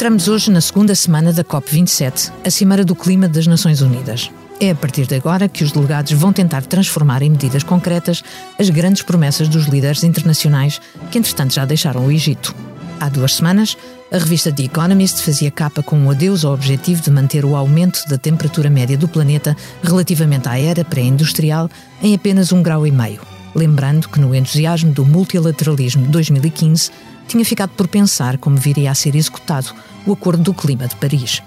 Entramos hoje na segunda semana da COP27, a Cimeira do Clima das Nações Unidas. É a partir de agora que os delegados vão tentar transformar em medidas concretas as grandes promessas dos líderes internacionais que, entretanto, já deixaram o Egito. Há duas semanas, a revista The Economist fazia capa com um adeus ao objetivo de manter o aumento da temperatura média do planeta relativamente à era pré-industrial em apenas um grau e meio. Lembrando que no entusiasmo do multilateralismo de 2015 tinha ficado por pensar como viria a ser executado o Acordo do Clima de Paris.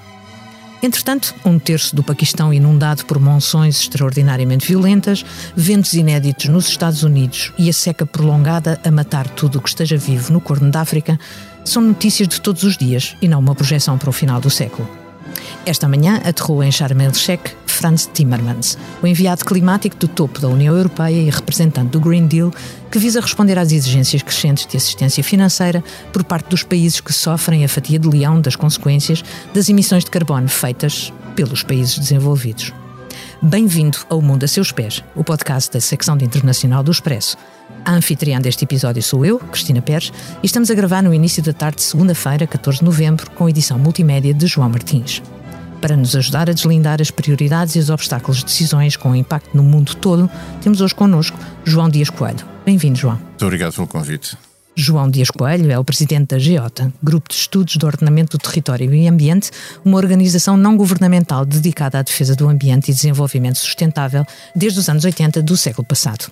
Entretanto, um terço do Paquistão inundado por monções extraordinariamente violentas, ventos inéditos nos Estados Unidos e a seca prolongada a matar tudo o que esteja vivo no Corno da África são notícias de todos os dias e não uma projeção para o final do século. Esta manhã aterrou em Sharm el-Sheikh Franz Timmermans, o enviado climático do topo da União Europeia e representante do Green Deal, que visa responder às exigências crescentes de assistência financeira por parte dos países que sofrem a fatia de leão das consequências das emissões de carbono feitas pelos países desenvolvidos. Bem-vindo ao Mundo a Seus Pés, o podcast da secção de internacional do Expresso. A anfitriã deste episódio sou eu, Cristina Pérez, e estamos a gravar no início da tarde de segunda-feira, 14 de novembro, com edição multimédia de João Martins. Para nos ajudar a deslindar as prioridades e os obstáculos de decisões com impacto no mundo todo, temos hoje connosco João Dias Coelho. Bem-vindo, João. Muito obrigado pelo convite. João Dias Coelho é o presidente da GEOTA, Grupo de Estudos do Ordenamento do Território e Ambiente, uma organização não governamental dedicada à defesa do ambiente e desenvolvimento sustentável desde os anos 80 do século passado.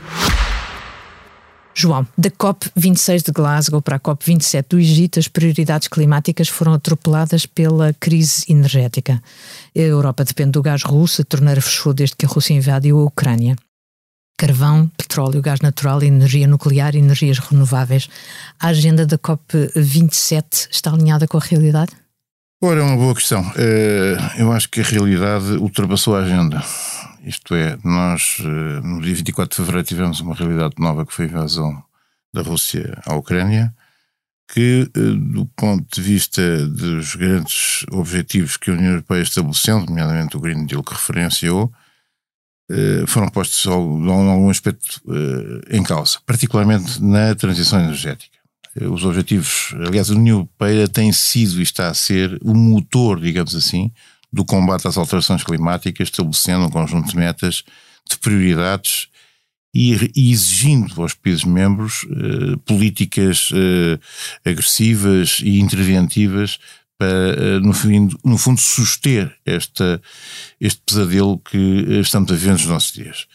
João, da COP26 de Glasgow para a COP27 do Egito, as prioridades climáticas foram atropeladas pela crise energética. A Europa depende do gás russo, a torneira fechou desde que a Rússia invadiu a Ucrânia. Carvão, petróleo, gás natural, energia nuclear energias renováveis. A agenda da COP27 está alinhada com a realidade? Ora, é uma boa questão. Eh, eu acho que a realidade ultrapassou a agenda. Isto é, nós eh, no dia 24 de fevereiro tivemos uma realidade nova que foi a invasão da Rússia à Ucrânia, que eh, do ponto de vista dos grandes objetivos que a União Europeia estabeleceu, nomeadamente o Green Deal que referenciou, eh, foram postos em algum aspecto em causa, particularmente na transição energética. Os objetivos, aliás, a União Europeia tem sido e está a ser o motor, digamos assim, do combate às alterações climáticas, estabelecendo um conjunto de metas, de prioridades e, exigindo aos países membros eh, políticas eh, agressivas e interventivas para, eh, no, fundo, no fundo, suster esta, este pesadelo que eh, estamos a ver nos nossos dias.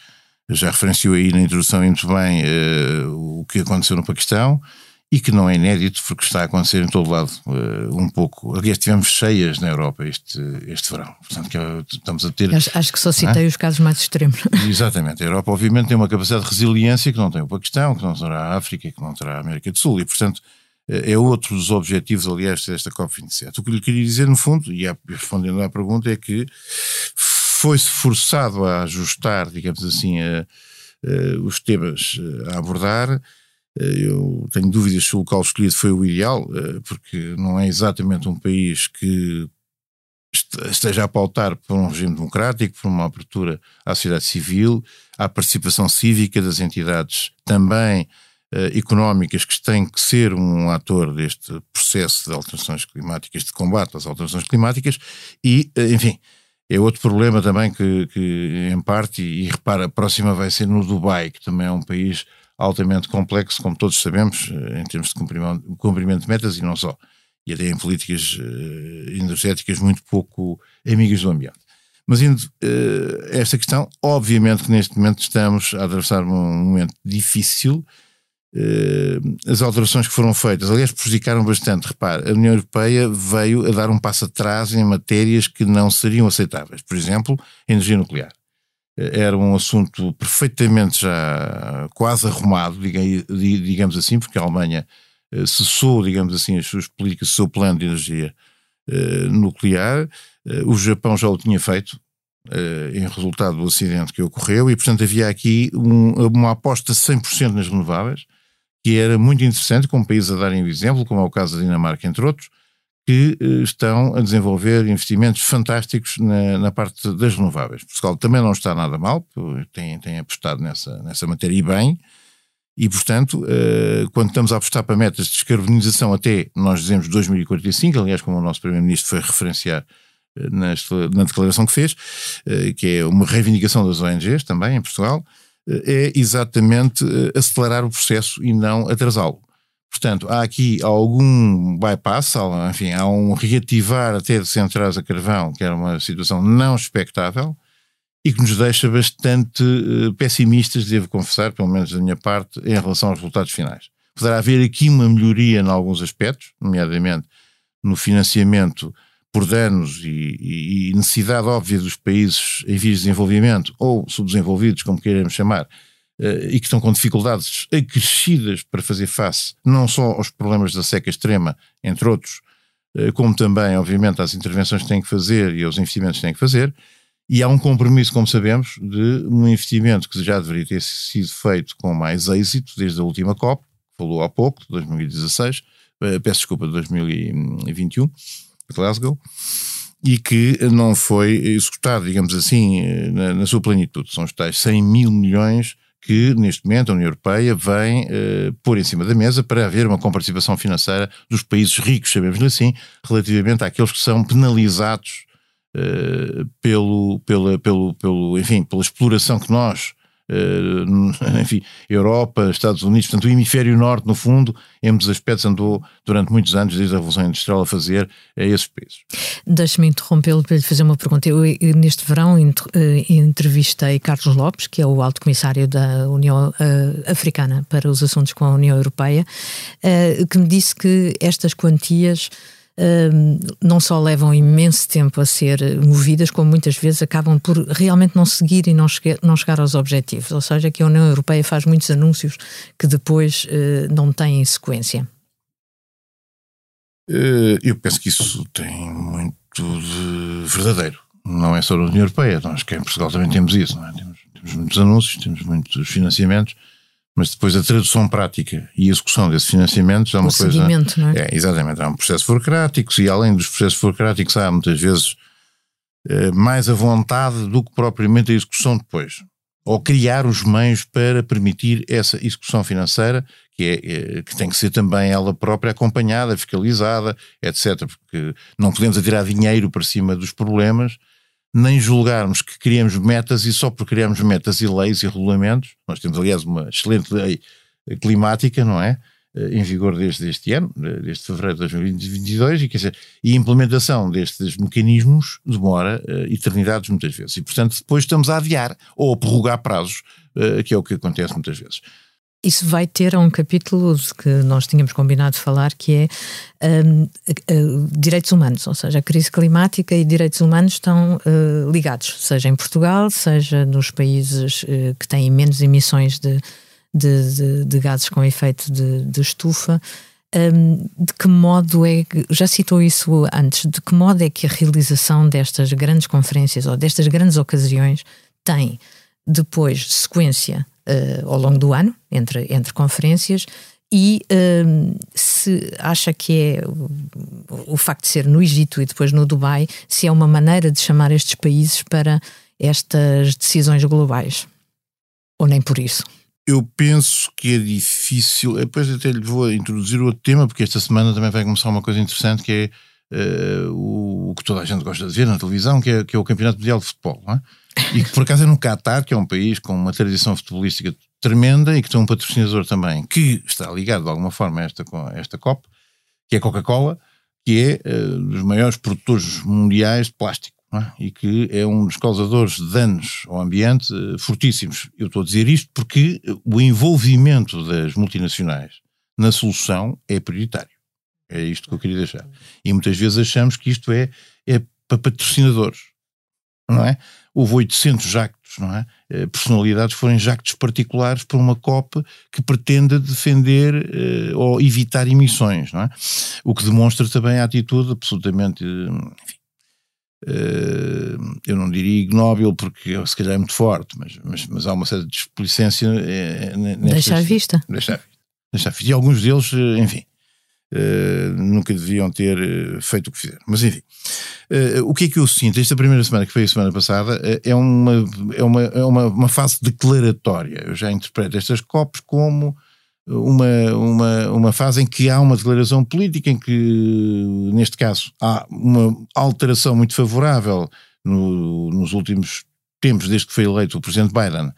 Já referenciou aí na introdução muito bem eh, o que aconteceu no Paquistão e que não é inédito porque está a acontecer em todo lado uh, um pouco. Aliás, tivemos cheias na Europa este, este verão. Portanto, que é, estamos a ter. Acho, acho que só citei é? os casos mais extremos. Exatamente. A Europa, obviamente, tem uma capacidade de resiliência que não tem o Paquistão, que não terá a África, que não terá a América do Sul. E, portanto, eh, é outro dos objetivos, aliás, desta COP27. O que lhe queria dizer, no fundo, e respondendo à pergunta, é que foi-se forçado a ajustar, digamos assim, a, a, os temas a abordar eh, eu tenho dúvidas se o local escolhido foi o ideal, eh, porque não é exatamente um país que esteja a pautar por um regime democrático, por uma abertura à sociedade civil, à participação cívica das entidades também eh, económicas que têm que ser um ator deste processo de alterações climáticas, de combate às alterações climáticas e, enfim, é outro problema também que, que em parte, e, e repara, a próxima vai ser no Dubai, que também é um país altamente complexo, como todos sabemos, eh, em termos de cumprimento, cumprimento de metas e não só. E até em políticas uh, energéticas muito pouco amigas do ambiente. Mas indo uh, esta questão, obviamente que neste momento estamos a atravessar um momento difícil. Uh, as alterações que foram feitas, aliás, prejudicaram bastante. Repare, a União Europeia veio a dar um passo atrás em matérias que não seriam aceitáveis. Por exemplo, energia nuclear era um assunto perfeitamente já quase arrumado, digamos assim, porque a Alemanha eh, cessou, digamos assim, as suas políticas, o seu plano de energia eh, nuclear. Eh, o Japão já o tinha feito, em resultado do acidente que ocorreu, e portanto havia aqui um, uma aposta 100% nas renováveis, que era muito interessante, com países a darem exemplo, como é o caso da Dinamarca, entre outros, que uh, estão a desenvolver investimentos fantásticos na, na, parte das renováveis. Portugal também não está nada mal, tem, tem apostado nessa, nessa matéria e bem, e, portanto, uh, quando estamos a apostar para metas de descarbonização até, nós dizemos 2045, aliás, como o nosso Primeiro-Ministro foi referenciar uh, na declaração que fez, que é uma reivindicação das ONGs também em Portugal, é exatamente acelerar o processo e não atrasá-lo. Portanto, há aqui algum bypass, enfim, há um reativar até de centrais a carvão, que era uma situação não expectável, e que nos deixa bastante uh, pessimistas, devo confessar, pelo menos da minha parte, em relação aos resultados finais. Poderá haver aqui uma melhoria em alguns aspectos, nomeadamente no financiamento por danos e, e, necessidade óbvia dos países em vias de desenvolvimento ou subdesenvolvidos, como queiramos chamar, e que estão com dificuldades acrescidas para fazer face não só aos problemas da seca extrema, entre outros, uh, como também, obviamente, às intervenções que têm que fazer e aos investimentos que têm que fazer. E há um compromisso, como sabemos, de um investimento que já deveria ter sido feito com mais êxito desde a última COP, falou há pouco, de 2016, eh, peço desculpa, de 2021, Glasgow, e que não foi executado, digamos assim, eh, na, na, sua plenitude. São os tais 100 mil milhões que, neste momento, a União Europeia vem uh, pôr em cima da mesa para haver uma comparticipação financeira dos países ricos, sabemos assim, relativamente àqueles que são penalizados eh, pelo, pela, pelo, pelo, enfim, pela exploração que nós, uh, enfim, Europa, Estados Unidos, portanto o hemisfério norte, no fundo, em muitos aspectos andou durante muitos anos, desde a Revolução Industrial, a fazer a esses países. Deixe-me interrompê-lo para lhe fazer uma pergunta. Eu, neste verão, eh, entrevistei Carlos Lopes, que é o alto comissário da União Africana para os assuntos com a União Europeia, que me disse que estas quantias não só levam imenso tempo a ser movidas, como muitas vezes acabam por realmente não seguir e não chegar, não chegar aos objetivos. Ou seja, que a União Europeia faz muitos anúncios que depois uh, não têm sequência. Uh, eu penso que isso tem muito de verdadeiro. Não é só na União Europeia, nós que em Portugal também temos isso. É? Temos, temos muitos anúncios, temos muitos financiamentos mas depois a tradução prática e a execução desses financiamentos é uma o coisa. Não é? é, exatamente, há um processo burocrático e além dos processos burocráticos há muitas vezes eh, mais a vontade do que propriamente a execução depois. Ou criar os meios para permitir essa execução financeira, que, é, é, que tem que ser também ela própria acompanhada, fiscalizada, etc. Porque não podemos atirar dinheiro para cima dos problemas nem julgarmos que criamos metas e só por criarmos metas e leis e regulamentos, nós temos aliás uma excelente lei climática, não é? Eh, em vigor desde este ano, desde fevereiro de 2022, e, quer dizer, e a implementação destes mecanismos demora uh, eternidades muitas vezes. E, portanto, depois estamos a adiar ou a prorrogar prazos, uh, que é o que acontece muitas vezes. Isso vai ter um capítulo que nós tínhamos combinado de falar, que é um, uh, direitos humanos, ou seja, a crise climática e direitos humanos estão uh, ligados, seja em Portugal, seja nos países uh, que têm menos emissões de, de, de, de gases com efeito de, estufa. Um, de que modo é já citou isso antes, de que modo é que a realização destas grandes conferências ou destas grandes ocasiões tem depois sequência uh, ao longo do ano, entre, entre conferências, e uh, se acha que é o, o, facto de ser no Egito e depois no Dubai, se é uma maneira de chamar estes países para estas decisões globais, ou nem por isso? Eu penso que é difícil. Depois até lhe vou introduzir outro tema, porque esta semana também vai começar uma coisa interessante que é uh, o, que toda a gente gosta de ver na televisão, que é, que é o Campeonato Mundial de Futebol. É? e que por acaso é no Qatar, que é um país com uma tradição futebolística tremenda e que tem um patrocinador também que está ligado de alguma forma a esta, a esta COP, que é a Coca-Cola, que é uh, dos maiores produtores mundiais de plástico é? e que é um dos causadores de danos ao ambiente uh, fortíssimos. Eu estou a dizer isto porque o envolvimento das multinacionais na solução é prioritário. É isto que eu queria deixar. E muitas vezes achamos que isto é, é para patrocinadores, não é? houve 800 jactos, não é? Eh, personalidades foram jactos particulares para uma COP que pretende defender eh, ou evitar emissões, não é? O que demonstra também a atitude absolutamente, enfim, eu não diria ignóbil porque se calhar é muito forte, mas, mas, mas há uma certa displicência. Deixa à vista. Deixa à vista. Deixa à vista. E alguns deles, enfim, Uh, nunca deviam ter uh, feito o que fizeram. Mas enfim, uh, o que é que eu sinto? Esta primeira semana, que foi a semana passada, é, uma, é, uma, é uma, uma fase declaratória. Eu já interpreto estas COPs como uma, uma, uma fase em que há uma declaração política, em que, neste caso, há uma alteração muito favorável no, nos últimos tempos, desde que foi eleito o presidente Biden,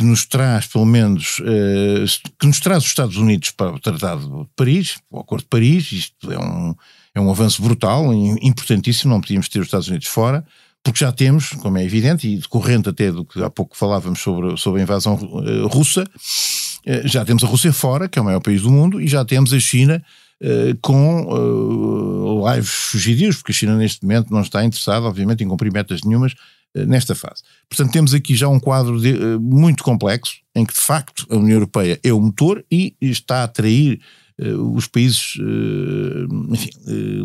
que nos traz, pelo menos, uh, que nos traz os Estados Unidos para o Tratado de Paris, o Acordo de Paris, isto é um, é um avanço brutal, importantíssimo, não podíamos ter os Estados Unidos fora, porque já temos, como é evidente, e decorrente até do que há pouco falávamos sobre, sobre a invasão uh, russa, uh, já temos a Rússia fora, que é o maior país do mundo, e já temos a China com lives fugidios, porque a China neste momento não está interessada, obviamente, em cumprir metas nenhumas eh, nesta fase. Portanto, temos aqui já um quadro de, uh, muito complexo, em que de facto a União Europeia é o motor e está a atrair uh, os países uh, enfim,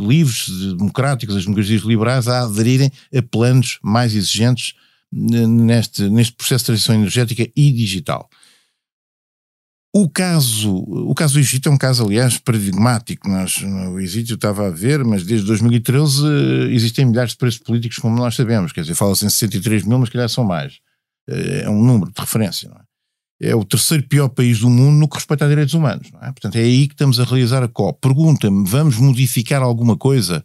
livres, democráticos, as democracias liberais a aderirem a planos mais exigentes neste, neste processo de transição energética e digital. O caso, o caso do Egito é um caso, aliás, paradigmático. Nós, no Egito estava a ver, mas desde 2013 eh, existem milhares de presos políticos, como nós sabemos. Quer dizer, fala-se em 63 mil, mas calhar são mais. Eh, é um número de referência, não é? É o terceiro pior país do mundo no que respeita a direitos humanos, é? Portanto, é aí que estamos a realizar a COP. Pergunta-me, vamos modificar alguma coisa?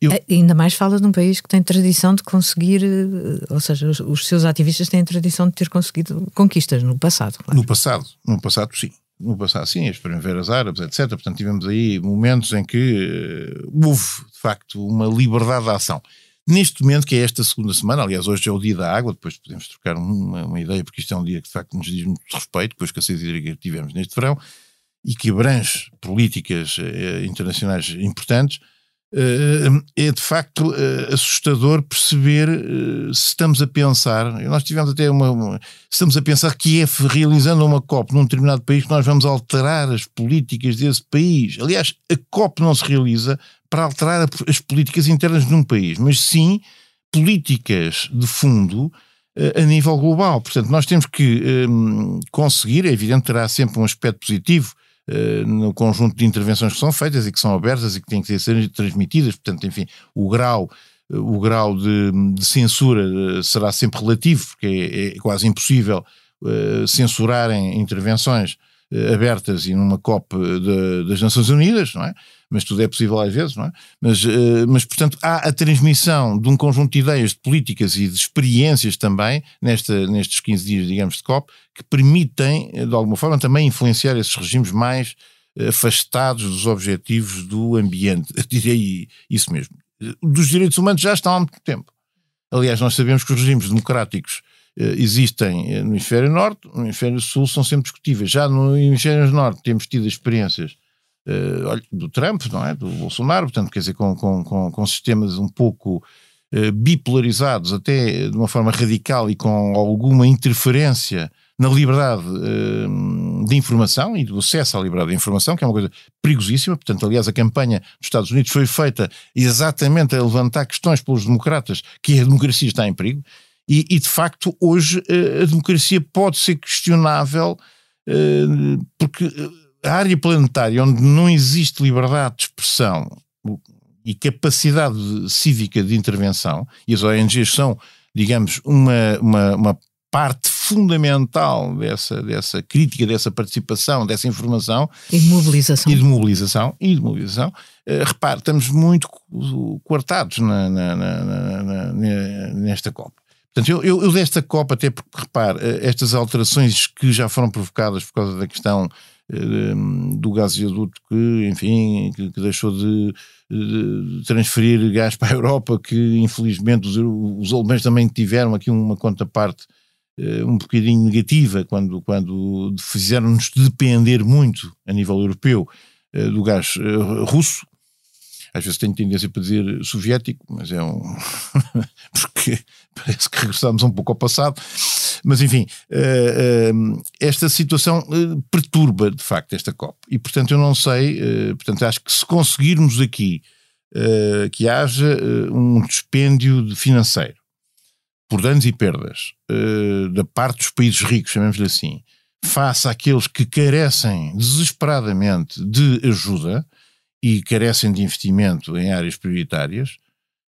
Eu... É, ainda mais fala de um país que tem tradição de conseguir, eh, ou seja, os, os seus ativistas têm tradição de ter conseguido conquistas no passado. Claro. No passado, no passado sim. No passado, sim, as primaveras árabes, etc. Portanto, tivemos aí momentos em que uh, houve, de facto, uma liberdade de ação. Neste momento, que é esta segunda semana, aliás, hoje é o dia da água, depois podemos trocar uma, uma ideia, porque isto é um dia que de facto nos diz muito respeito, com a escassez hídrica que tivemos neste verão, e que abrange políticas eh, internacionais importantes, Uh, é de facto uh, assustador perceber uh, se estamos a pensar, nós tivemos até uma, uma, estamos a pensar que é realizando uma COP num determinado país que nós vamos alterar as políticas desse país. Aliás, a COP não se realiza para alterar as políticas internas de um país, mas sim políticas de fundo a nível global. Portanto, nós temos que um, conseguir, é evidente, terá sempre um aspecto positivo eh, no conjunto de intervenções que são feitas e que são abertas e que têm que ser transmitidas, portanto, enfim, o grau eh, o grau de, de, censura eh, será sempre relativo, porque é, é quase impossível uh, censurarem intervenções uh, abertas e numa COP de, das Nações Unidas, não é? Mas tudo é possível às vezes, não é? Mas, uh, mas, portanto, há a transmissão de um conjunto de ideias, de políticas e de experiências também, nesta, nestes 15 dias, digamos, de COP, que permitem, de alguma forma, também influenciar esses regimes mais afastados dos objetivos do ambiente. Eu direi isso mesmo. Dos direitos humanos já estão há muito tempo. Aliás, nós sabemos que os regimes democráticos eh, existem no hemisfério norte, no hemisfério sul são sempre discutíveis. Já no hemisfério norte temos tido experiências uh, do Trump, não é? Do Bolsonaro, portanto, quer dizer, com, com, com, com sistemas um pouco bipolarizados, até de uma forma radical e com alguma interferência na liberdade de informação e do acesso à liberdade de informação, que é uma coisa perigosíssima. Portanto, aliás, a campanha dos Estados Unidos foi feita exatamente a levantar questões pelos democratas que a democracia está em perigo. E, e de facto, hoje uh, a democracia pode ser questionável uh, porque a área planetária onde não existe liberdade de expressão e capacidade cívica de intervenção, e as ONGs são, digamos, uma, uma, uma parte fundamental dessa, dessa crítica, dessa participação, dessa informação. E de mobilização. E de mobilização. E de mobilização. Uh, repare, estamos muito coartados na, na, na, nesta Copa. Portanto, eu, eu, eu, desta Copa, até porque, repare, uh, estas alterações que já foram provocadas por causa da questão uh, do gasoduto que, enfim, que, que deixou de, de, transferir gás para a Europa, que infelizmente os, os alemães também tiveram aqui uma contraparte eh, um bocadinho negativa quando, quando fizeram-nos depender muito a nível europeu eh, do gás eh, russo. Às vezes tenho tendência para dizer soviético, mas é um. porque parece que regressámos um pouco ao passado. Mas enfim, esta situação perturba de facto esta COP. E portanto eu não sei, portanto acho que se conseguirmos aqui que haja um dispêndio financeiro por danos e perdas da parte dos países ricos, chamemos-lhe assim, face àqueles que carecem desesperadamente de ajuda e carecem de investimento em áreas prioritárias,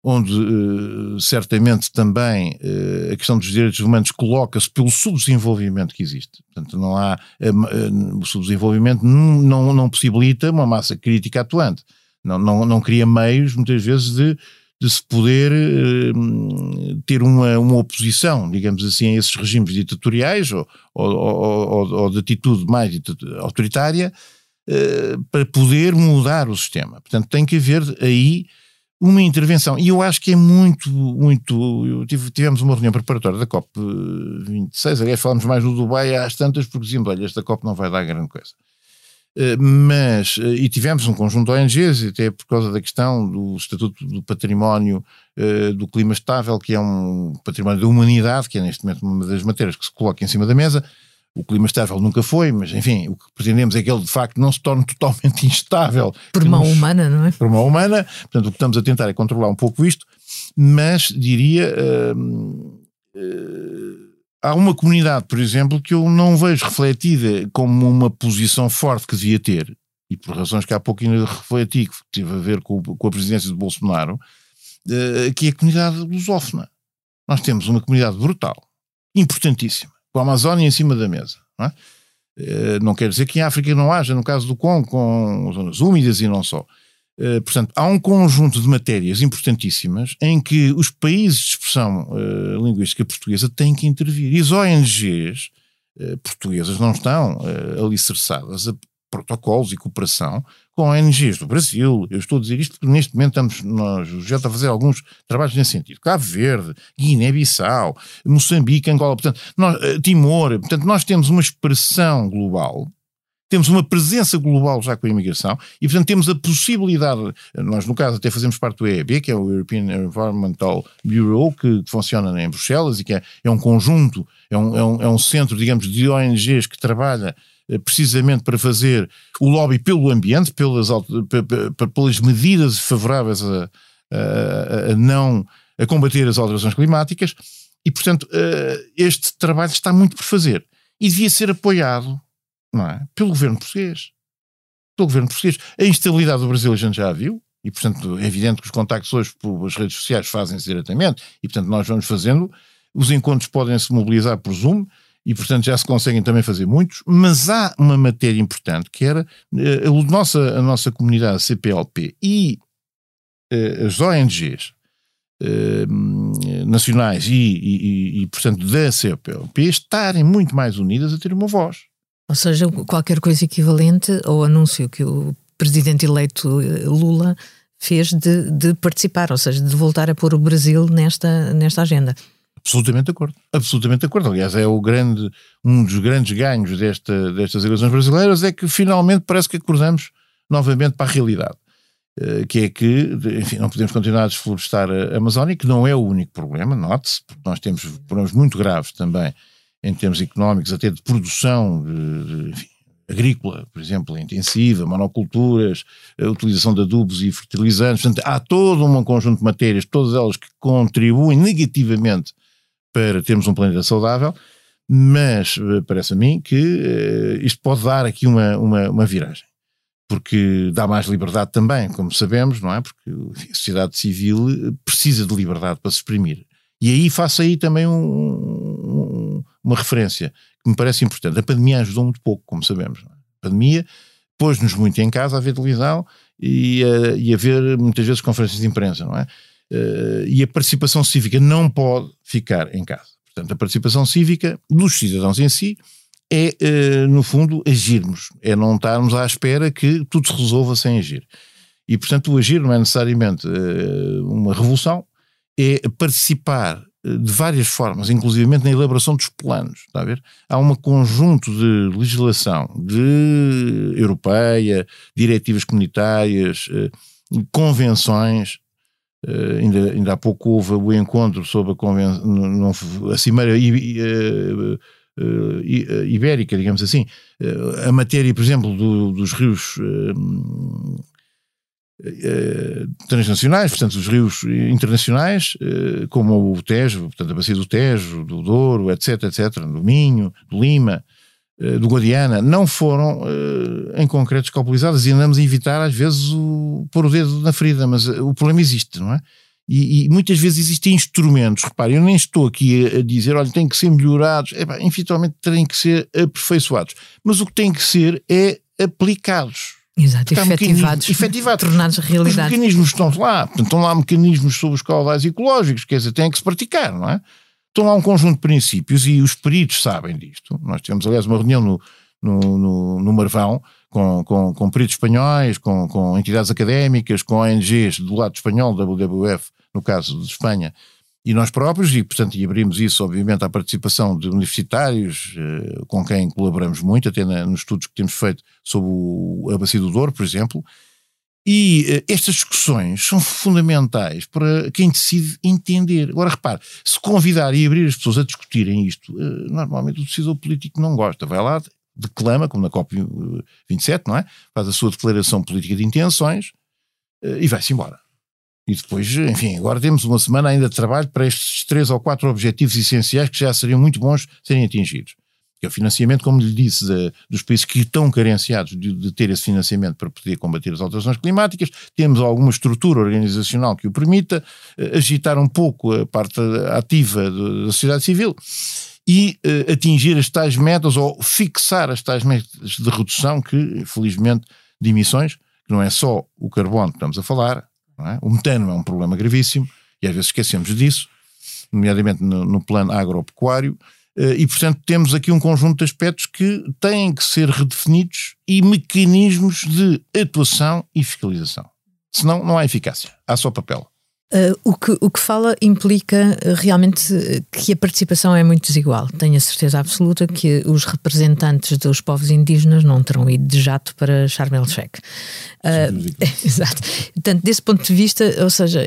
onde uh, certamente também uh, a questão dos direitos humanos coloca-se pelo subdesenvolvimento que existe. Portanto, não há uh, o subdesenvolvimento não, não, não, possibilita uma massa crítica atuante. Não, não, não cria meios, muitas vezes, de, de se poder ter uma, uma oposição, digamos assim, a esses regimes ditatoriais ou, ou, ou, ou de atitude mais autoritária para poder mudar o sistema. Portanto, tem que haver aí uma intervenção. E eu acho que é muito, muito. Tive, tivemos uma reunião preparatória da COP26, aliás, falámos mais no Dubai às tantas, porque dizíamos: olha, esta COP não vai dar grande coisa. Uh, mas, uh, e tivemos um conjunto de ONGs, até por causa da questão do Estatuto do Património do Clima Estável, que é um património da humanidade, que é neste momento uma das matérias que se coloca em cima da mesa. O clima estável nunca foi, mas enfim, o que pretendemos é que ele de facto não se torne totalmente instável. Por mão nos, humana, não é? Por mão humana. Portanto, o que estamos a tentar é controlar um pouco isto, mas diria. Uh, uh, há uma comunidade, por exemplo, que eu não vejo refletida como uma posição forte que devia ter, e por razões que há pouco ainda refleti, que teve a ver com, com a presidência de Bolsonaro, uh, que é a comunidade lusófona. Nós temos uma comunidade brutal, importantíssima com a Amazónia em cima da mesa. Não, é? Eh, não quer dizer que em África não haja, no caso do Congo, com zonas úmidas e não só. Uh, portanto, há um conjunto de matérias importantíssimas em que os países de expressão uh, linguística portuguesa têm que intervir. E as ONGs portuguesas não estão alicerçadas a protocolos e cooperação com ONGs do Brasil. Eu estou a dizer isto porque neste momento estamos nós já a fazer alguns trabalhos nesse sentido. Cabo Verde, Guiné-Bissau, Moçambique, Angola, portanto, nós, eh, Timor, portanto, nós temos uma expressão global temos uma presença global já com a imigração e, portanto, temos a possibilidade, nós no caso até fazemos parte do EEB, que é o European Environmental Bureau, que funciona em Bruxelas e que é, é um conjunto, é um, é, um, é um centro, digamos, de ONGs que trabalha precisamente para fazer o lobby pelo ambiente, pelas, pelas medidas favoráveis a, a, a não a combater as alterações climáticas, e portanto eh, este trabalho está muito por fazer e devia ser apoiado não é, pelo governo português. Pelo governo português. A instabilidade do Brasil a gente já viu, e portanto é evidente que os contactos hoje pelas redes sociais fazem-se diretamente, e portanto nós vamos fazendo. Os encontros podem se mobilizar por Zoom, e portanto já se conseguem também fazer muitos, mas há uma matéria importante que era eh, a, nossa, a nossa comunidade CPLP e uh, as ONGs eh, nacionais e, e, e, portanto, da CPLP estarem muito mais unidas a ter uma voz. Ou seja, qualquer coisa equivalente ao anúncio que o presidente eleito Lula fez de, de participar, ou seja, de voltar a pôr o Brasil nesta, nesta agenda. Absolutamente de acordo. Absolutamente de acordo. Aliás, é o grande, um dos grandes ganhos desta, destas eleições brasileiras é que finalmente parece que acordamos novamente para a realidade. Uh, que é que, enfim, não podemos continuar a desflorestar a Amazónia, que não é o único problema, note-se, porque nós temos problemas muito graves também em termos económicos, até de produção de, de, enfim, agrícola, por exemplo, intensiva, monoculturas, a utilização de adubos e fertilizantes. Portanto, há todo um conjunto de matérias, todas elas que contribuem negativamente para termos um planeta saudável, mas eh, parece a mim que uh, isto pode dar aqui uma, uma, uma, viragem. Porque dá mais liberdade também, como sabemos, não é? Porque a sociedade civil eh, precisa de liberdade para se exprimir. E aí faço aí também um, um, uma referência que me parece importante. A pandemia ajudou muito pouco, como sabemos. É? A pandemia pôs-nos muito em casa a ver televisão e a, e a ver muitas vezes conferências de imprensa, não é? Uh, e a participação cívica não pode ficar em casa. Portanto, a participação cívica dos cidadãos em si é, uh, no fundo, agirmos, é não estarmos à espera que tudo se resolva sem agir. E, portanto, o agir não é necessariamente uh, uma revolução, é participar de várias formas, inclusive na elaboração dos planos, está a ver? Há um conjunto de legislação de europeia, diretivas comunitárias, convenções Uh, ainda, ainda há pouco houve o encontro sobre a, convenção, a Cimeira uh, uh, Ibérica, digamos assim. a matéria, por exemplo, do, dos rios eh, transnacionais, portanto, os rios internacionais, eh, como o Tejo, portanto, a bacia do Tejo, do Douro, etc, etc, do Minho, do Lima, eh, do Guadiana, não foram em concreto escalpelizadas e andamos a evitar, às vezes, o, pôr o dedo na ferida, mas o problema existe, não é? E, e, muitas vezes existem instrumentos, reparem, eu nem estou aqui a, dizer, olha, têm que ser melhorados, é, pá, efetivamente têm que ser aperfeiçoados, mas o que tem que ser é aplicados. Exato, efetivados, efetivados, tornados realidade. Os mecanismos estão lá, portanto, estão lá mecanismos sobre os caudais ecológicos, quer dizer, têm que se praticar, não é? Estão lá um conjunto de princípios e os peritos sabem disto. Nós tivemos, aliás, uma reunião no, no, no, no Marvão com, com, com peritos espanhóis, com, com entidades académicas, com ONGs do lado espanhol, WWF, no caso de Espanha, e nós próprios, e portanto e abrimos isso obviamente à participação de universitários eh, com quem colaboramos muito, até na, nos estudos que temos feito sobre o, a bacia do Douro, por exemplo, e eh, estas discussões são fundamentais para quem decide entender. Agora repare, se convidar e abrir as pessoas a discutirem isto, eh, normalmente o decisor político não gosta, vai lá, declama, como na COP27, não é? Faz a sua declaração política de intenções e vai-se embora. E depois, enfim, agora temos uma semana ainda de trabalho para estes três ou quatro objetivos essenciais que já seriam muito bons serem atingidos. Que é o financiamento, como lhe disse, de, dos países que estão carenciados de, de, ter esse financiamento para poder combater as alterações climáticas. Temos alguma estrutura organizacional que o permita, uh, agitar um pouco a parte ativa da sociedade civil e uh, atingir as tais metas ou fixar as tais metas de redução que, felizmente, de emissões, que não é só o carbono que estamos a falar, é? O metano é um problema gravíssimo e às vezes esquecemos disso, nomeadamente no, no plano agropecuário, eh, e portanto temos aqui um conjunto de aspectos que têm que ser redefinidos e mecanismos de atuação e fiscalização. Senão não há eficácia, há só papel. Uh, o, que, o que fala implica uh, realmente que a participação é muito desigual. Tenho a certeza absoluta que os representantes dos povos indígenas não terão ido de jato para Sharm el-Sheikh. Uh, exato. Portanto, desse ponto de vista, ou seja,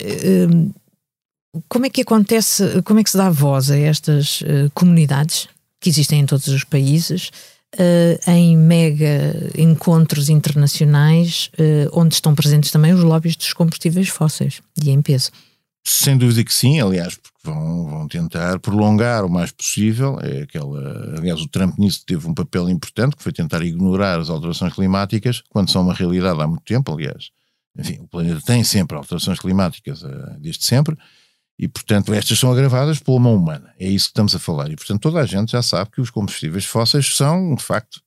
como é que acontece, como é que se dá voz a estas comunidades que existem em todos os países? Uh, em mega encontros internacionais, uh, onde estão presentes também os lobbies dos combustíveis fósseis e em peso. Sem dúvida que sim, aliás, porque vão, vão tentar prolongar o mais possível. É aquela, aliás, o Trump nisso teve um papel importante, que foi tentar ignorar as alterações climáticas, quando são uma realidade há muito tempo, aliás. Enfim, o planeta tem sempre alterações climáticas uh, desde sempre, e, portanto, estas são agravadas pela mão humana. É isso que estamos a falar. E, portanto, toda a gente já sabe que os combustíveis fósseis são, de facto,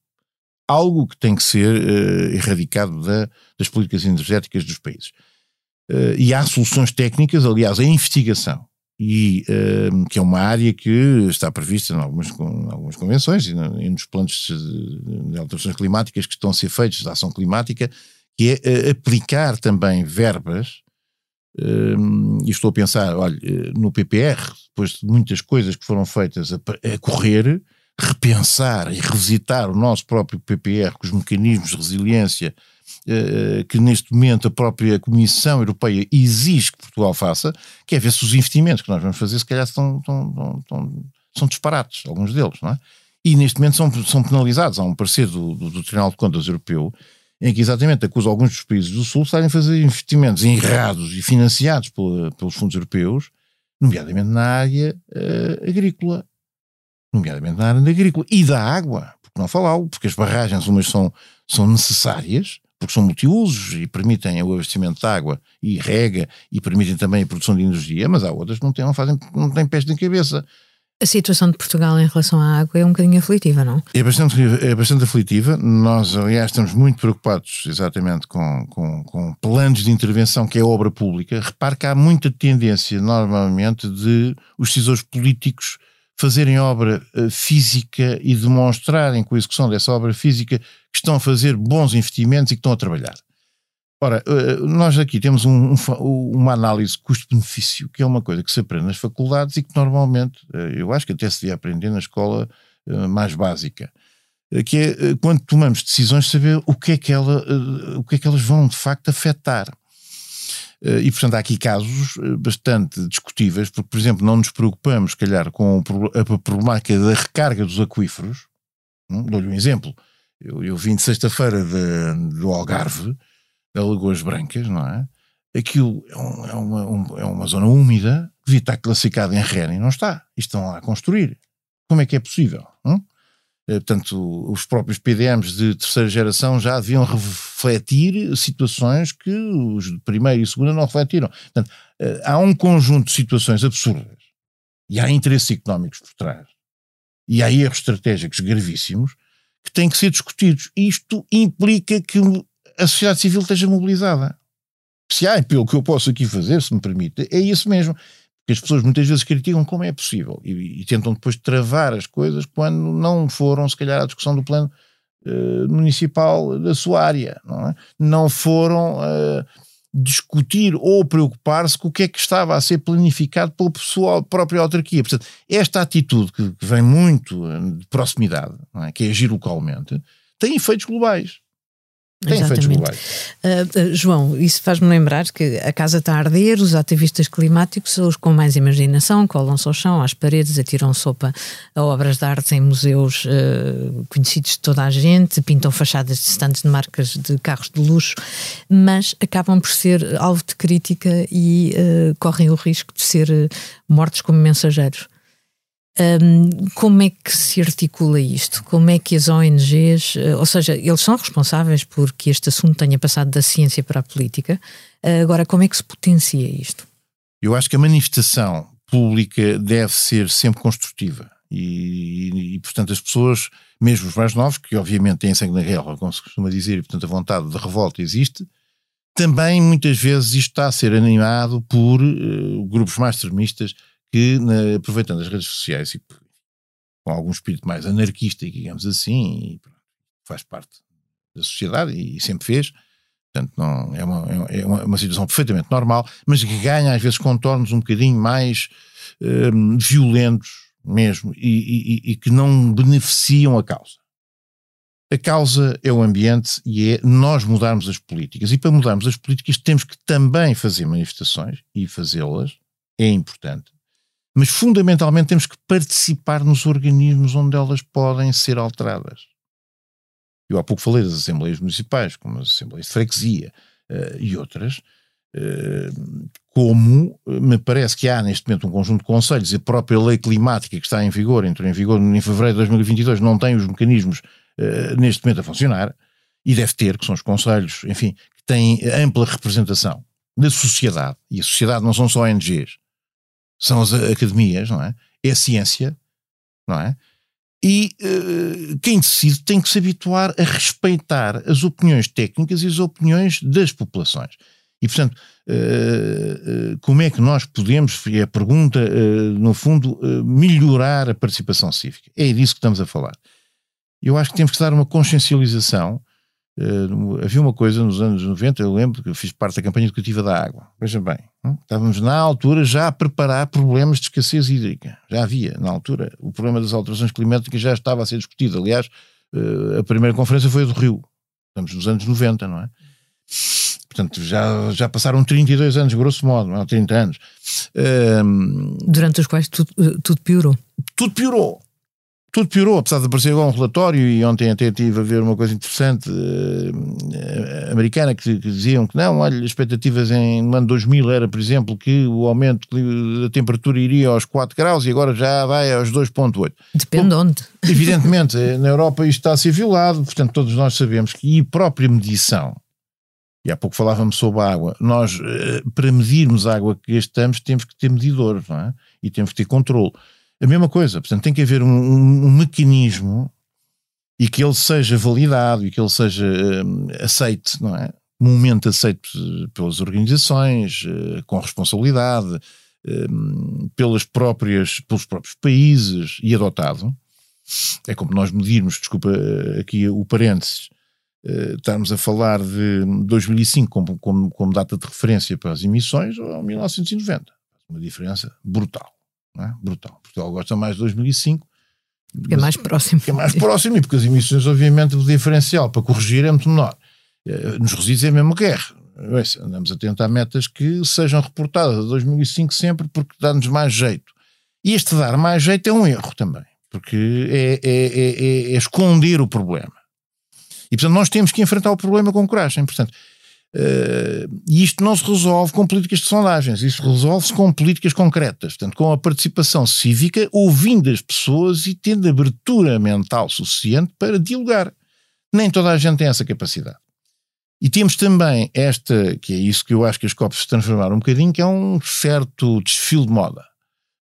algo que tem que ser uh, erradicado da, das políticas energéticas dos países. Uh, e há soluções técnicas, aliás, a investigação, e, uh, que é uma área que está prevista em algumas, em algumas convenções e, e nos planos de, de alterações climáticas que estão a ser feitos da ação climática, que é aplicar também verbas e estou a pensar, olha, no PPR, depois de muitas coisas que foram feitas a, a correr, repensar e revisitar o nosso próprio PPR com os mecanismos de resiliência uh, que neste momento a própria Comissão Europeia exige que Portugal faça, que é ver se os investimentos que nós vamos fazer se calhar estão, estão, estão são disparates, alguns deles, não é? E neste momento são, são penalizados. Há um parecer do, do, do Tribunal de Contas Europeu em que exatamente acusa alguns dos países do Sul estarem a fazer investimentos errados e financiados pelos fundos europeus, nomeadamente na área uh, agrícola. Nomeadamente na área agrícola. E da água, porque não falar, porque as barragens, umas são, são necessárias, porque são multiusos e permitem o abastecimento de água e rega e permitem também a produção de energia, mas há outras que não têm, não fazem, não têm pés de cabeça. A situação de Portugal em relação à água é um bocadinho aflitiva, não? É bastante, é bastante aflitiva. Nós, aliás, estamos muito preocupados exatamente com, com, com planos de intervenção que é obra pública. Repare que há muita tendência, normalmente, de os decisores políticos fazerem obra uh, física e demonstrarem com a execução dessa obra física que estão a fazer bons investimentos e que estão a trabalhar. Ora, eh, nós aqui temos um, um, uma análise custo-benefício, que é uma coisa que se aprende nas faculdades e que normalmente, eh, eu acho que até se devia aprender na escola eh, mais básica, que é quando tomamos decisões saber o que é que, ela, o que, é que elas vão de facto afetar. E, portanto, há aqui casos bastante discutíveis, porque, por exemplo, não nos preocupamos, se calhar, com a problemática da recarga dos aquíferos. Hum, dou-lhe um exemplo. Eu, eu vim de sexta-feira do Algarve, Alagoas Brancas, não é? Aquilo é, um, é, uma, um, é uma zona úmida devia estar classificada em REN e não está. E estão lá a construir. Como é que é possível? Hum? Portanto, os próprios PDMs de terceira geração já deviam refletir situações que os de primeira e segunda não refletiram. Portanto, eh, há um conjunto de situações absurdas e há interesses económicos por trás e há erros estratégicos gravíssimos que têm que ser discutidos. Isto implica que a sociedade civil esteja mobilizada. Se há pelo que eu posso aqui fazer, se me permite, é isso mesmo. Porque as pessoas muitas vezes criticam como é possível e, e tentam depois travar as coisas quando não foram, se calhar, à discussão do plano uh, municipal da sua área. Não, é? não foram. Uh, discutir ou preocupar-se com o que é que estava a ser planificado pela pessoa, própria autarquia. Portanto, esta atitude que, que vem muito de proximidade, é? que é agir localmente, tem efeitos globais. Tem globais. Uh, uh, João, isso faz-me lembrar que a casa está a arder, os ativistas climáticos são os com mais imaginação, colam-se ao chão, às paredes, atiram sopa a obras de arte em museus uh, conhecidos de toda a gente, pintam fachadas de estantes de marcas de carros de luxo, mas acabam por ser alvo de crítica e correm o risco de ser mortos como mensageiros. Um, como é que se articula isto? Como é que as ONGs, eh, ou seja, eles são responsáveis por que este assunto tenha passado da ciência para a política. Uh, agora, como é que se potencia isto? Eu acho que a manifestação pública deve ser sempre construtiva. E, e, e, portanto, as pessoas, mesmo os mais novos, que obviamente têm sangue na guerra, como se costuma dizer, e portanto a vontade de revolta existe, também muitas vezes isto está a ser animado por uh, grupos mais extremistas que, na, aproveitando as redes sociais e com algum espírito mais anarquista, digamos assim, e, faz parte da sociedade e sempre fez, portanto não, é, uma, é uma, uma situação perfeitamente normal, mas que ganha às vezes contornos um bocadinho mais um, violentos mesmo e, e, e que não beneficiam a causa. A causa é o ambiente e é nós mudarmos as políticas. E para mudarmos as políticas temos que também fazer manifestações e fazê-las, é importante mas fundamentalmente temos que participar nos organismos onde elas podem ser alteradas. Eu há pouco falei das Assembleias Municipais, como as Assembleias de Freguesia uh, e outras, uh, como uh, me parece que há neste momento um conjunto de conselhos e a própria lei climática que está em vigor, entrou em vigor em fevereiro de 2022, não tem os mecanismos neste momento a funcionar, e deve ter, que são os conselhos, enfim, que têm ampla representação da sociedade, e a sociedade não são só ONGs, são as academias, não é? É a ciência, não é? E uh, quem decide tem que se habituar a respeitar as opiniões técnicas e as opiniões das populações. E, portanto, uh, uh, como é que nós podemos, é a pergunta, no fundo, melhorar a participação cívica? É disso que estamos a falar. Eu acho que temos que dar uma consciencialização havia uma coisa nos anos 90, eu lembro que eu fiz parte da campanha educativa da água. Veja bem? Estávamos na altura já a preparar problemas de escassez hídrica. Já havia, na altura, o problema das alterações climáticas já estava a ser discutido. Aliás, uh, a primeira conferência foi a do Rio. Estamos nos anos 90, não é? Portanto, já, já passaram 32 anos, grosso modo, não é? 30 anos. Uh, Durante os quais tudo, tudo piorou. Tudo piorou tudo piorou, apesar de aparecer agora um relatório, e ontem até estive a ver uma coisa interessante uh, americana que, que, diziam que não, olha, expectativas em, no ano 2000 era, por exemplo, que o aumento da temperatura iria aos 4 graus e agora já vai aos 2,8. Depende de onde. Evidentemente, eh, na Europa isto está a ser violado, portanto, todos nós sabemos que e a própria medição. E há pouco falávamos sobre a água. Nós, eh, para medirmos a água que gastamos, temos que ter medidores, não é? E temos que ter controle. A mesma coisa, portanto, tem que haver um, um, um mecanismo e que ele seja validado e que ele seja um, aceite, não é? Comumente aceito pelas organizações, uh, com responsabilidade, um, pelas próprias, pelos próprios países e adotado. É como nós medirmos, desculpa aqui o parênteses, uh, estarmos a falar de 2005 como, como, como data de referência para as emissões ou 1990. Uma diferença brutal é? brutal. Portugal gosta mais de 2005. Porque é mais próximo. é mais próximo e porque as emissões, obviamente, o diferencial para corrigir é muito menor. Eh, nos resíduos é a mesma guerra. Andamos a tentar metas que sejam reportadas a 2005 sempre porque dá-nos mais jeito. E este dar mais jeito é um erro também, porque é, é, é, é esconder o problema. E portanto nós temos que enfrentar o problema com coragem. Portanto, Uh, e isto não se resolve com políticas de sondagens, isto resolve-se com políticas concretas, portanto, com a participação cívica, ouvindo as pessoas e tendo abertura mental suficiente para dialogar. Nem toda a gente tem essa capacidade. E temos também esta, que é isso que eu acho que as COPs se transformaram um bocadinho, que é um certo desfile de moda.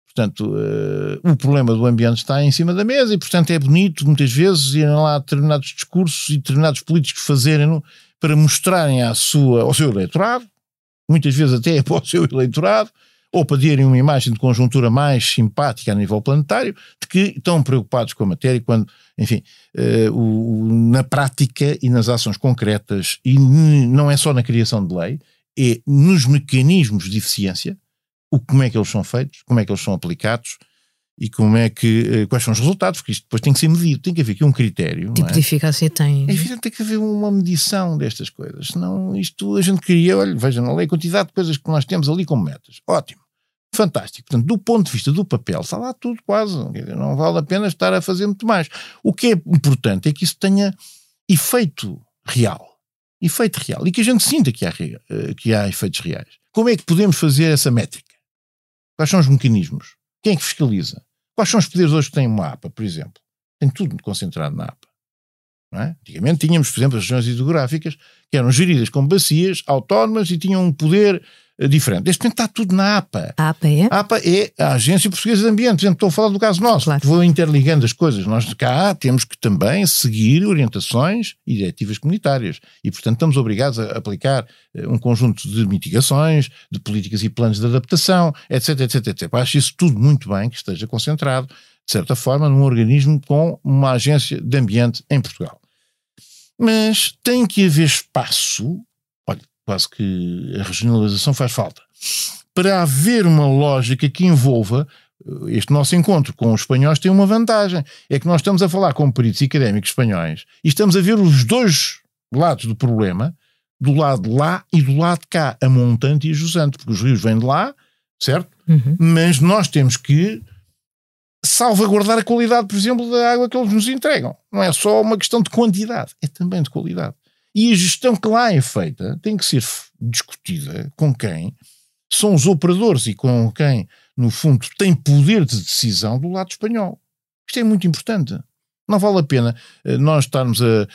Portanto, uh, o problema do ambiente está em cima da mesa e, portanto, é bonito muitas vezes irem lá determinados discursos e determinados políticos fazerem para mostrarem à sua, ao seu eleitorado, muitas vezes até para o seu eleitorado, ou para terem uma imagem de conjuntura mais simpática a nível planetário, de que estão preocupados com a matéria, quando, enfim, uh, o, na prática e nas ações concretas, e não é só na criação de lei, é nos mecanismos de eficiência, o, como é que eles são feitos, como é que eles são aplicados, e como é que, uh, quais são os resultados, porque isto depois tem que ser medido, tem que haver aqui um critério. Tipo é? de eficácia tem? É evidente tem que haver uma medição destas coisas, senão isto a gente queria, olha, vejam na lei a quantidade de coisas que nós temos ali como metas. Ótimo, fantástico. Portanto, do ponto de vista do papel, está lá tudo quase, não vale a pena estar a fazer muito mais. O que é importante é que isso tenha efeito real. Efeito real. E que a gente sinta que há, eh, que há efeitos reais. Como é que podemos fazer essa métrica? Quais são os mecanismos? Quem é que fiscaliza? Quais são os poderes hoje que têm uma APA, por exemplo? Tem tudo concentrado na APA. É? Antigamente tínhamos, por exemplo, as regiões hidrográficas que eram geridas como bacias autónomas e tinham um poder diferente. Neste momento está tudo na APA. A APA é? A APA é a Agência Portuguesa de Ambiente. Estou a falar do caso nosso. Claro. Vou interligando as coisas. Nós cá temos que também seguir orientações e diretivas comunitárias. E, portanto, estamos obrigados a aplicar uh, um conjunto de mitigações, de políticas e planos de adaptação, etc, etc, etc. Acho isso tudo muito bem que esteja concentrado, de certa forma, num organismo com uma agência de ambiente em Portugal. Mas tem que haver espaço, quase que a regionalização faz falta, para haver uma lógica que envolva eh, este nosso encontro com os espanhóis tem uma vantagem, é que nós estamos a falar com peritos académicos espanhóis e estamos a ver os dois lados do problema, do lado de lá e do lado de cá, a montante e a jusante, porque os rios vêm de lá, certo? Uhum. Mas nós temos que salvaguardar a qualidade, por exemplo, da água que eles nos entregam. Não é só uma questão de quantidade, é também de qualidade. E a gestão que lá é feita tem que ser discutida com quem são os operadores e com quem, no fundo, tem poder de decisão do lado espanhol. Isto é muito importante. Não vale a pena eh, nós estarmos a,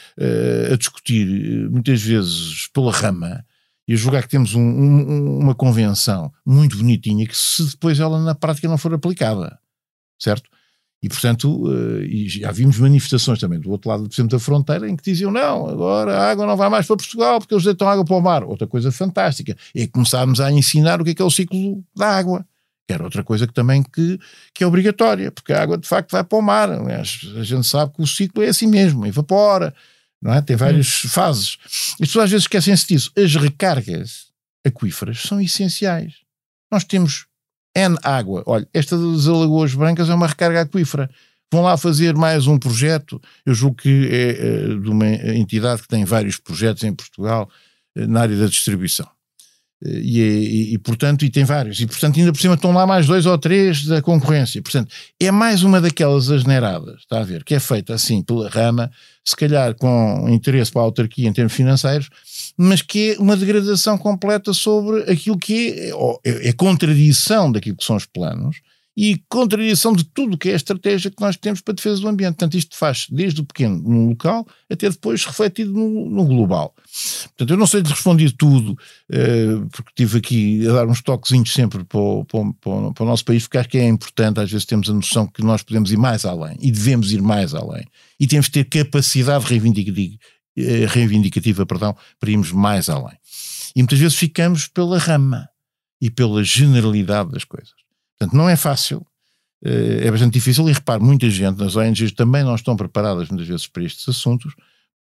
a, discutir eh, muitas vezes pela rama e julgar que temos um, um, uma convenção muito bonitinha que se depois ela na prática não for aplicada certo? E, portanto, uh, e já vimos manifestações também do outro lado, por exemplo, da fronteira, em que diziam: não, agora a água não vai mais para Portugal porque eles deitam água para o mar. Outra coisa fantástica é começarmos a ensinar o que é, que é o ciclo da água, que era outra coisa que também que, que é obrigatória, porque a água de facto vai para o mar. A gente sabe que o ciclo é assim mesmo, evapora, não é? tem várias hum. fases. As pessoas às vezes esquecem-se disso. As recargas aquíferas são essenciais. Nós temos N água. Olha, esta das Alagoas Brancas é uma recarga aquífera. Vão lá fazer mais um projeto. Eu julgo que é, é de uma entidade que tem vários projetos em Portugal eh, na área da distribuição. E, e, e, portanto, e tem vários, e portanto ainda por cima estão lá mais dois ou três da concorrência, portanto é mais uma daquelas asneiradas, está a ver, que é feita assim pela rama, se calhar com interesse para a autarquia em termos financeiros, mas que é uma degradação completa sobre aquilo que é, é, é contradição daquilo que são os planos e contradição de tudo que é a estratégia que nós temos para a defesa do ambiente. Portanto, isto faz desde o pequeno no local até depois refletido no, no global. Portanto, eu não sei de responder tudo, uh, porque estive aqui a dar uns toquezinhos sempre para o, para, o, para o, nosso país, porque acho que é importante, às vezes temos a noção que nós podemos ir mais além e devemos ir mais além. E temos que ter capacidade reivindicativa, eh, reivindicativa perdão, para irmos mais além. E muitas vezes ficamos pela rama e pela generalidade das coisas. Portanto, não é fácil, eh, é bastante difícil e repare, muita gente nas ONGs também não estão preparadas muitas vezes para estes assuntos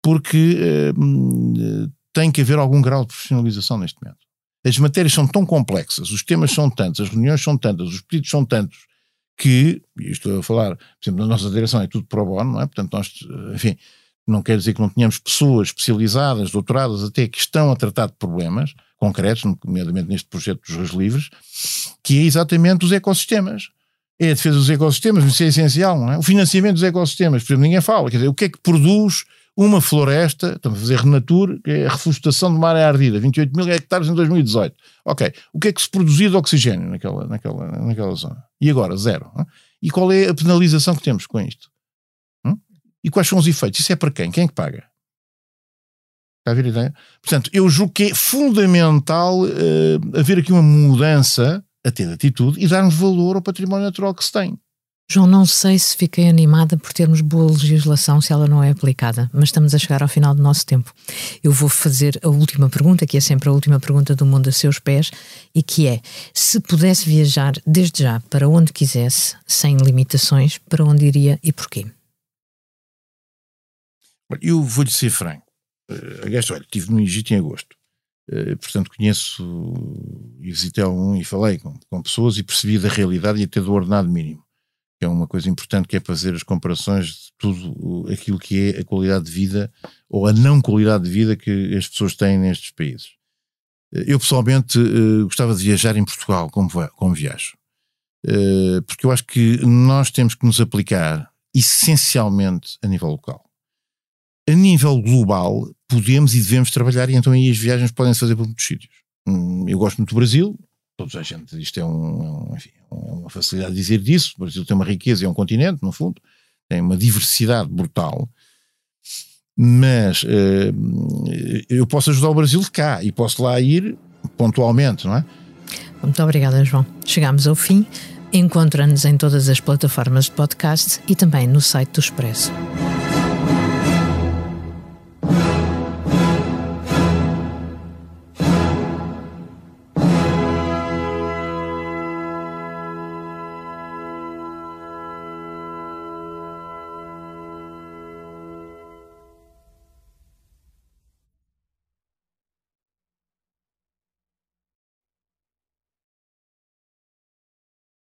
porque eh, tem que haver algum grau de profissionalização neste momento. As matérias são tão complexas, os temas são tantos, as reuniões são tantas, os pedidos são tantos, que, e estou a falar, por exemplo, na nossa direção é tudo pro bono, não é? Portanto, nós, enfim, não quer dizer que não tenhamos pessoas especializadas, doutoradas até, que estão a tratar de problemas concretos, nomeadamente neste projeto dos Rios Livres, que é exatamente os ecossistemas. É a defesa dos ecossistemas, isso é essencial, é? O financiamento dos ecossistemas, por exemplo, ninguém fala, quer dizer, o que é que produz uma floresta, estamos a fazer Renatur, que é a reflorestação de uma área ardida, 28 mil hectares em 2018. Ok, o que é que se produzia de oxigênio naquela, naquela, naquela zona? E agora, zero. Não? E qual é a penalização que temos com isto? Hum? E quais são os efeitos? Isso é para quem? Quem é que paga? Está a ver a ideia? Portanto, eu julgo que é fundamental uh, haver aqui uma mudança a ter atitude e darmos valor ao património natural que se tem. João, não sei se fiquei animada por termos boa legislação se ela não é aplicada, mas estamos a chegar ao final do nosso tempo. Eu vou fazer a última pergunta, que é sempre a última pergunta do mundo a seus pés, e que é: se pudesse viajar desde já para onde quisesse, sem limitações, para onde iria e porquê? Eu vou-lhe ser franco. Uh, aliás, olha, estive no Egito em agosto. Uh, portanto, conheço e visitei algum e falei com, com pessoas e percebi da realidade e até do ordenado mínimo que é uma coisa importante, que é fazer as comparações de tudo aquilo que é a qualidade de vida ou a não qualidade de vida que as pessoas têm nestes países. Eu pessoalmente uh, gostava de viajar em Portugal como, como viajo, porque eu acho que nós temos que nos aplicar essencialmente a nível local. A nível global, podemos e devemos trabalhar, e então aí as viagens podem se fazer por muitos sítios. Hum, eu gosto muito do Brasil, todos a gente, isto é um, enfim, uma facilidade de dizer disso. O Brasil tem uma riqueza, é um continente, no fundo, tem uma diversidade brutal. Mas uh, eu posso ajudar o Brasil de cá e posso lá ir pontualmente, não é? Muito obrigada, João. Chegamos ao fim. Encontra-nos em todas as plataformas de podcast e também no site do Expresso.